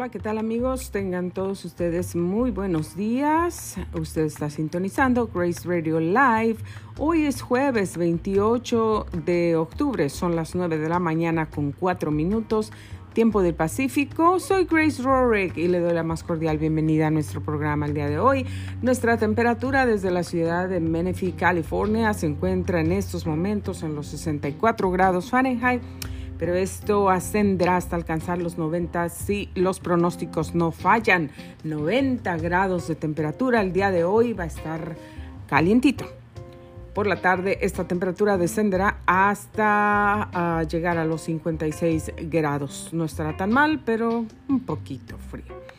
Hola, ¿qué tal amigos? Tengan todos ustedes muy buenos días. Usted está sintonizando Grace Radio Live. Hoy es jueves 28 de octubre, son las 9 de la mañana con 4 minutos, tiempo del Pacífico. Soy Grace Rorick y le doy la más cordial bienvenida a nuestro programa el día de hoy. Nuestra temperatura desde la ciudad de Menifee, California, se encuentra en estos momentos en los 64 grados Fahrenheit pero esto ascenderá hasta alcanzar los 90 si los pronósticos no fallan. 90 grados de temperatura el día de hoy va a estar calientito. Por la tarde esta temperatura descenderá hasta llegar a los 56 grados. No estará tan mal, pero un poquito frío.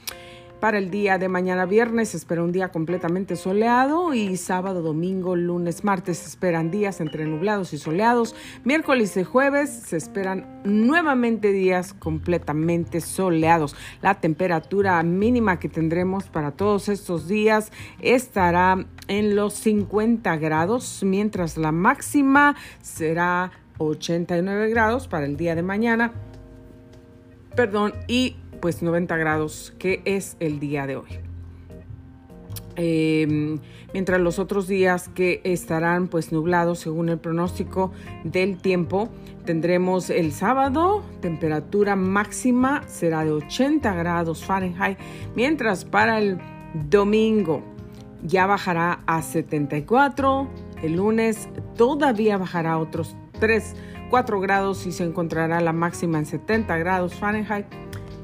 Para el día de mañana viernes espera un día completamente soleado y sábado, domingo, lunes, martes se esperan días entre nublados y soleados. Miércoles y jueves se esperan nuevamente días completamente soleados. La temperatura mínima que tendremos para todos estos días estará en los 50 grados, mientras la máxima será 89 grados para el día de mañana. Perdón, y pues 90 grados, que es el día de hoy. Em, mientras los otros días que estarán pues nublados según el pronóstico del tiempo, tendremos el sábado, temperatura máxima será de 80 grados Fahrenheit, mientras para el domingo ya bajará a 74, el lunes todavía bajará otros 3, 4 grados y se encontrará la máxima en 70 grados Fahrenheit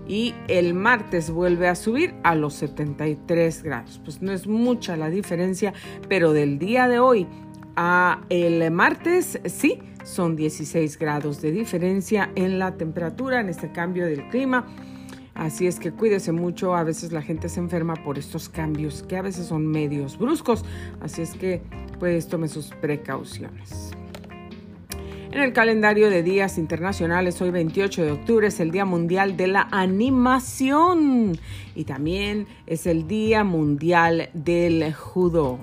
y el martes vuelve a subir a los 73 grados. Pues no es mucha la diferencia, pero del día de hoy a el martes sí son 16 grados de diferencia en la temperatura, en este cambio del clima. Así es que cuídese mucho, a veces la gente se enferma por estos cambios que a veces son medios bruscos, así es que pues tome sus precauciones. En el calendario de días internacionales, hoy 28 de octubre es el Día Mundial de la Animación y también es el Día Mundial del Judo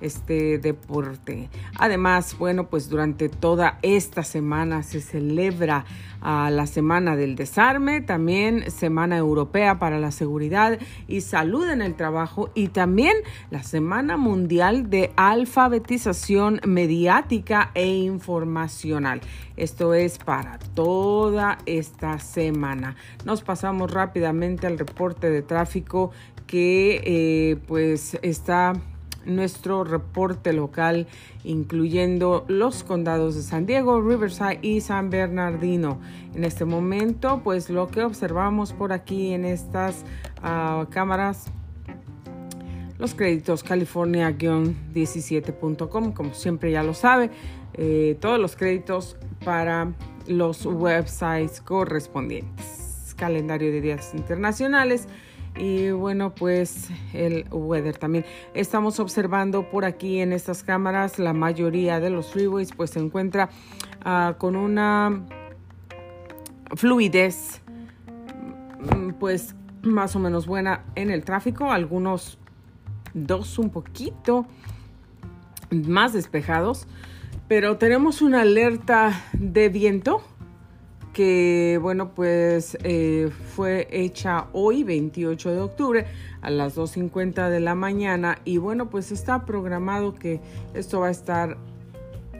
este deporte. Además, bueno, pues durante toda esta semana se celebra ah, la Semana del Desarme, también Semana Europea para la Seguridad y Salud en el Trabajo y también la Semana Mundial de Alfabetización Mediática e Informacional. Esto es para toda esta semana. Nos pasamos rápidamente al reporte de tráfico que eh, pues está nuestro reporte local, incluyendo los condados de San Diego, Riverside y San Bernardino. En este momento, pues lo que observamos por aquí en estas ah, cámaras los créditos california-17.com, como siempre ya lo sabe, eh, todos los créditos para los websites correspondientes. Calendario de días internacionales y bueno, pues el weather también. Estamos observando por aquí en estas cámaras la mayoría de los freeways pues se encuentra ah, con una fluidez mm, pues más o menos buena en el tráfico. Algunos dos un poquito más despejados. Pero tenemos una alerta de viento que bueno pues eh, fue hecha hoy 28 de octubre a las 2.50 de la mañana. Y bueno pues está programado que esto va a estar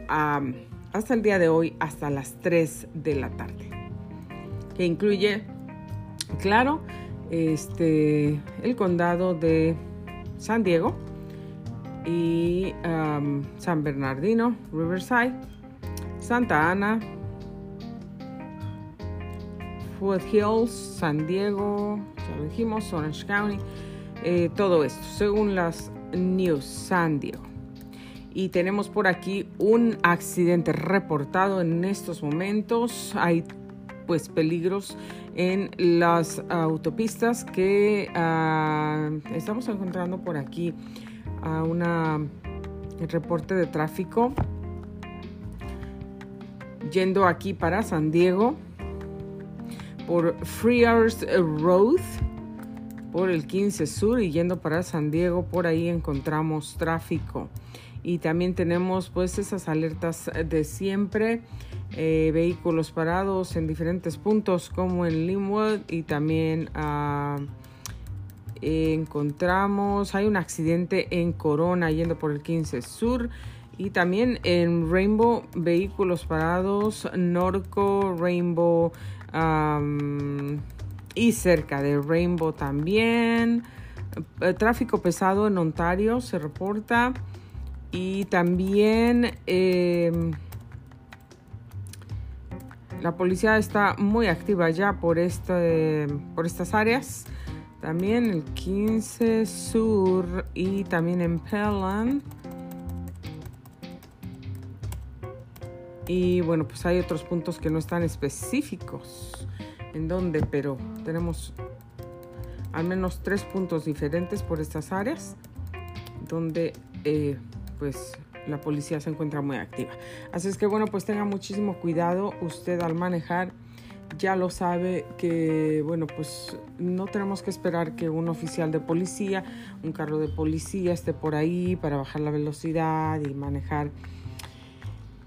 hasta el día de hoy hasta las 3 de la tarde. Que incluye claro este el condado de San Diego y San Bernardino Riverside Santa Ana Hills, San Diego, ya lo dijimos, Orange County, eh, todo esto, según las News San Diego. Y tenemos por aquí un accidente reportado en estos momentos. Hay pues peligros en las autopistas que ah, estamos encontrando por aquí a una reporte de tráfico yendo aquí para San Diego por Frears Road, por el 15 Sur y yendo para San Diego, por ahí encontramos tráfico. Y también tenemos pues esas alertas de siempre eh, vehículos parados en diferentes puntos como en Linwood y también ah, encontramos, hay un accidente en Corona yendo por el 15 Sur y también en Rainbow vehículos parados, Norco, Rainbow y cerca de Rainbow también. Eh, tráfico pesado en Ontario se reporta y también em, la policía está muy activa ya por, este, por estas áreas. También el 15 Sur y también en Pelham. Y bueno, pues hay otros puntos que no están específicos en dónde, pero tenemos al menos tres puntos diferentes por estas áreas donde eh, pues la policía se encuentra muy activa. Así es que bueno, pues tenga muchísimo cuidado usted al manejar. Ya lo sabe que, bueno, pues no tenemos que esperar que un oficial de policía, un carro de policía esté por ahí para bajar la velocidad y manejar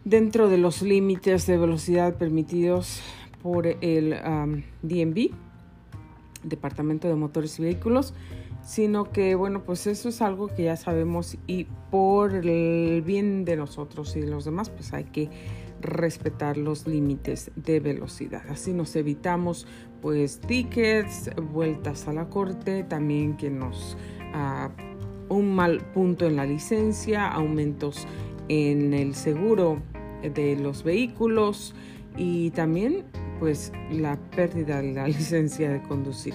dentro de los límites de velocidad permitidos por el DMV, Departamento de Motores y Vehículos, sino que bueno, pues eso es algo que ya sabemos y por el bien de nosotros y de los demás, pues hay que respetar los límites de velocidad. Así nos evitamos pues tickets, vueltas a la corte, también que nos uh, un mal punto en la licencia, aumentos en el seguro de los vehículos y también pues la pérdida de la licencia de conducir.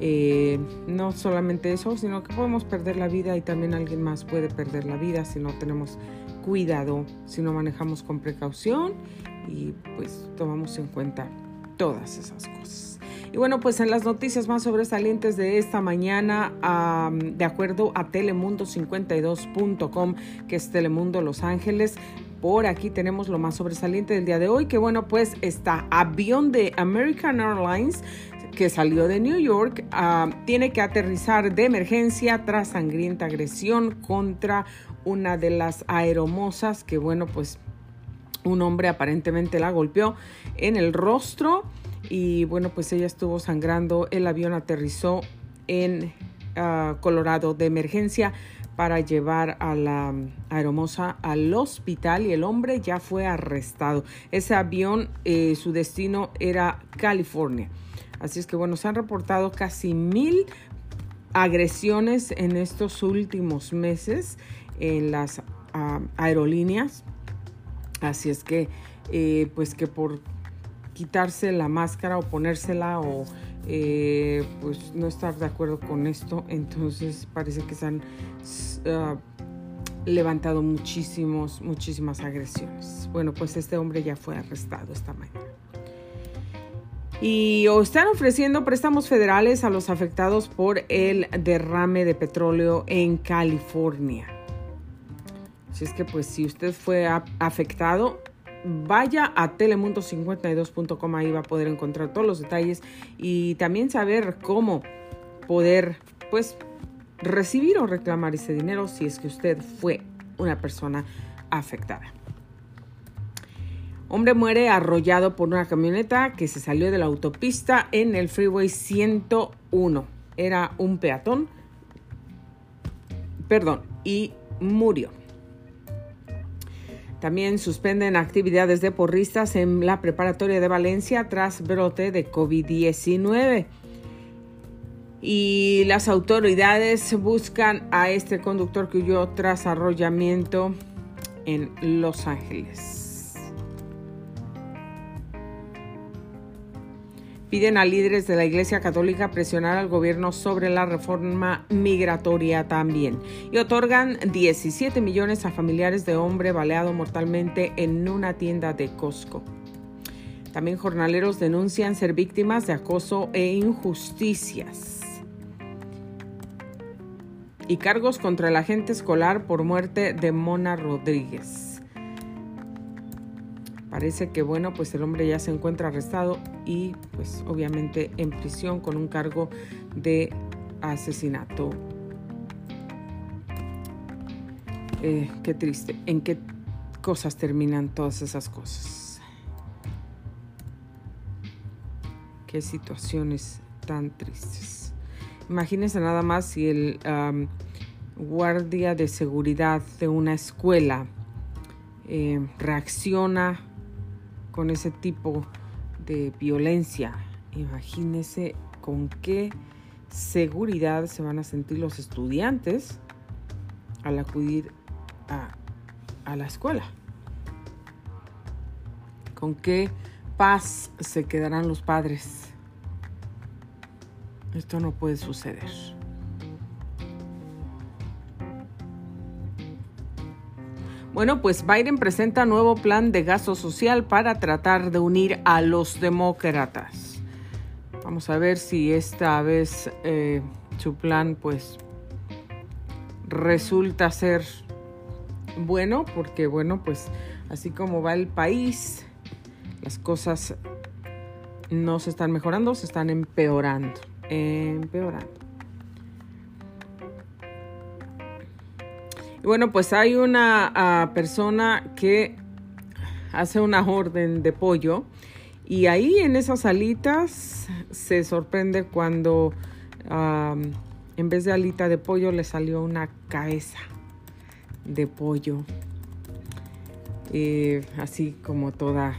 Eh, no solamente eso, sino que podemos perder la vida y también alguien más puede perder la vida si no tenemos cuidado, si no manejamos con precaución y pues tomamos en cuenta todas esas cosas. Y bueno, pues en las noticias más sobresalientes de esta mañana, de acuerdo a telemundo52.com, que es Telemundo Los Ángeles, por aquí tenemos lo más sobresaliente del día de hoy, que bueno, pues está avión de American Airlines que salió de New York tiene que aterrizar de emergencia tras sangrienta agresión contra una de las aeromosas que bueno pues un hombre aparentemente la golpeó en el rostro y bueno, pues ella estuvo sangrando. El avión aterrizó en ah, Colorado de emergencia para llevar a la aeromosa al hospital y el hombre ya fue arrestado. Ese avión, eh, su destino era California. Así es que bueno, se han reportado casi mil agresiones en estos últimos meses en las aerolíneas. Así es que, eh, pues que por quitarse la máscara o ponérsela o eh, pues no estar de acuerdo con esto. Entonces parece que se han ah, levantado muchísimos, muchísimas agresiones. Bueno, pues este hombre ya fue arrestado esta mañana. Y o están ofreciendo préstamos federales a los afectados por el derrame de petróleo en California. Así es que pues si usted fue afectado, vaya a telemundo52.com, ahí va a poder encontrar todos los detalles y también saber cómo poder pues recibir o reclamar ese dinero si es que usted fue una persona afectada. Hombre muere arrollado por una camioneta que se salió de la autopista en el Freeway 101. Era un peatón, perdón, y murió. También suspenden actividades de porristas en la preparatoria de Valencia tras brote de COVID-19. Y las autoridades buscan a este conductor que huyó tras arrollamiento en Los Ángeles. Piden a líderes de la Iglesia Católica presionar al gobierno sobre la reforma migratoria también y otorgan 17 millones a familiares de hombre baleado mortalmente en una tienda de Costco. También jornaleros denuncian ser víctimas de acoso e injusticias. Y cargos contra el agente escolar por muerte de Mona Rodríguez. Parece que bueno, pues el hombre ya se encuentra arrestado y pues obviamente en prisión con un cargo de asesinato. Eh, qué triste. ¿En qué cosas terminan todas esas cosas? Qué situaciones tan tristes. Imagínense nada más si el guardia de seguridad de una escuela eh, reacciona con ese tipo de violencia. Imagínense con qué seguridad se van a sentir los estudiantes al acudir a, a la escuela. Con qué paz se quedarán los padres. Esto no puede suceder. Bueno, pues Biden presenta nuevo plan de gasto social para tratar de unir a los demócratas. Vamos a ver si esta vez eh, su plan pues resulta ser bueno, porque bueno, pues así como va el país, las cosas no se están mejorando, se están empeorando, empeorando. Bueno, pues hay una ah, persona que hace una orden de pollo y ahí en esas alitas se sorprende cuando en vez de alita de pollo le salió una cabeza de pollo. Eh, así como toda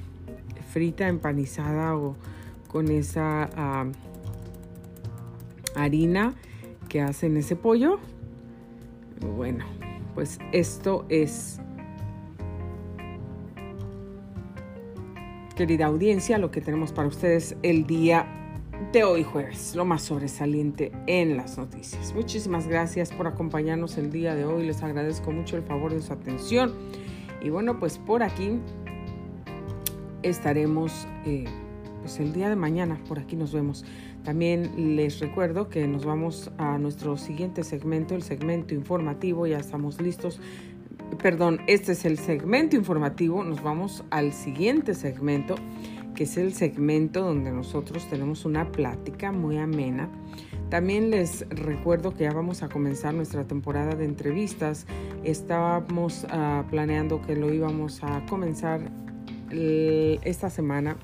frita, empanizada o con esa harina que hacen ese pollo. Bueno, pues esto es, querida audiencia, lo que tenemos para ustedes el día de hoy jueves, lo más sobresaliente en las noticias. Muchísimas gracias por acompañarnos el día de hoy, les agradezco mucho el favor de su atención y bueno, pues por aquí estaremos eh, pues el día de mañana, por aquí nos vemos. También les recuerdo que nos vamos a nuestro siguiente segmento, el segmento informativo, ya estamos listos. Perdón, este es el segmento informativo, nos vamos al siguiente segmento, que es el segmento donde nosotros tenemos una plática muy amena. También les recuerdo que ya vamos a comenzar nuestra temporada de entrevistas. Estábamos ah, planeando que lo íbamos a comenzar esta semana,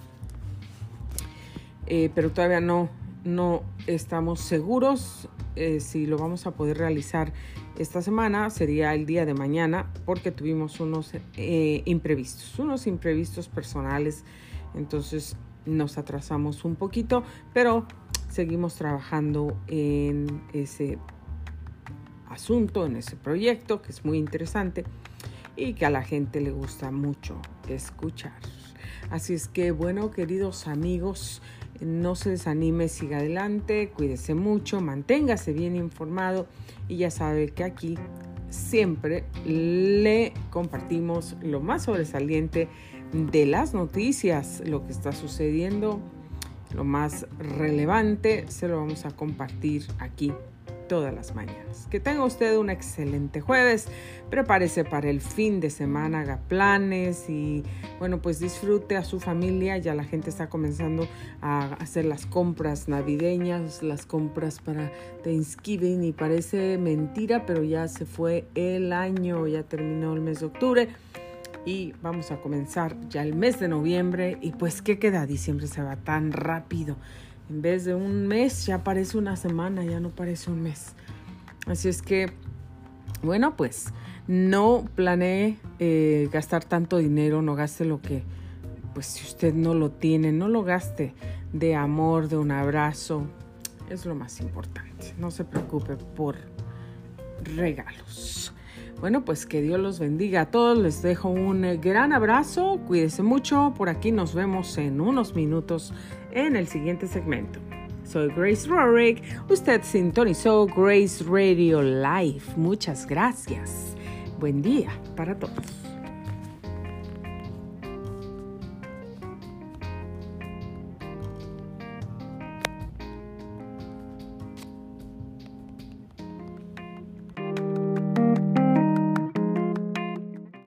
eh, pero todavía no, no estamos seguros eh, si lo vamos a poder realizar esta semana, sería el día de mañana, porque tuvimos unos eh, imprevistos, unos imprevistos personales, entonces nos atrasamos un poquito, pero seguimos trabajando en ese asunto, en ese proyecto que es muy interesante y que a la gente le gusta mucho escuchar. Así es que bueno, queridos amigos, no se desanime, siga adelante, cuídese mucho, manténgase bien informado y ya sabe que aquí siempre le compartimos lo más sobresaliente de las noticias, lo que está sucediendo, lo más relevante, se lo vamos a compartir aquí todas las mañanas. Que tenga usted un excelente jueves, prepárese para el fin de semana, haga planes y bueno, pues disfrute a su familia. Ya la gente está comenzando a hacer las compras navideñas, las compras para Thanksgiving y parece mentira, pero ya se fue el año, ya terminó el mes de octubre y vamos a comenzar ya el mes de noviembre y pues qué queda, diciembre se va tan rápido. En vez de un mes ya parece una semana, ya no parece un mes. Así es que, bueno, pues no planee eh, gastar tanto dinero, no gaste lo que, pues si usted no lo tiene, no lo gaste de amor, de un abrazo. Es lo más importante. No se preocupe por regalos. Bueno, pues que Dios los bendiga a todos. Les dejo un gran abrazo. Cuídense mucho. Por aquí nos vemos en unos minutos en el siguiente segmento. Soy Grace Rorick. Usted sintonizó Grace Radio Live. Muchas gracias. Buen día para todos.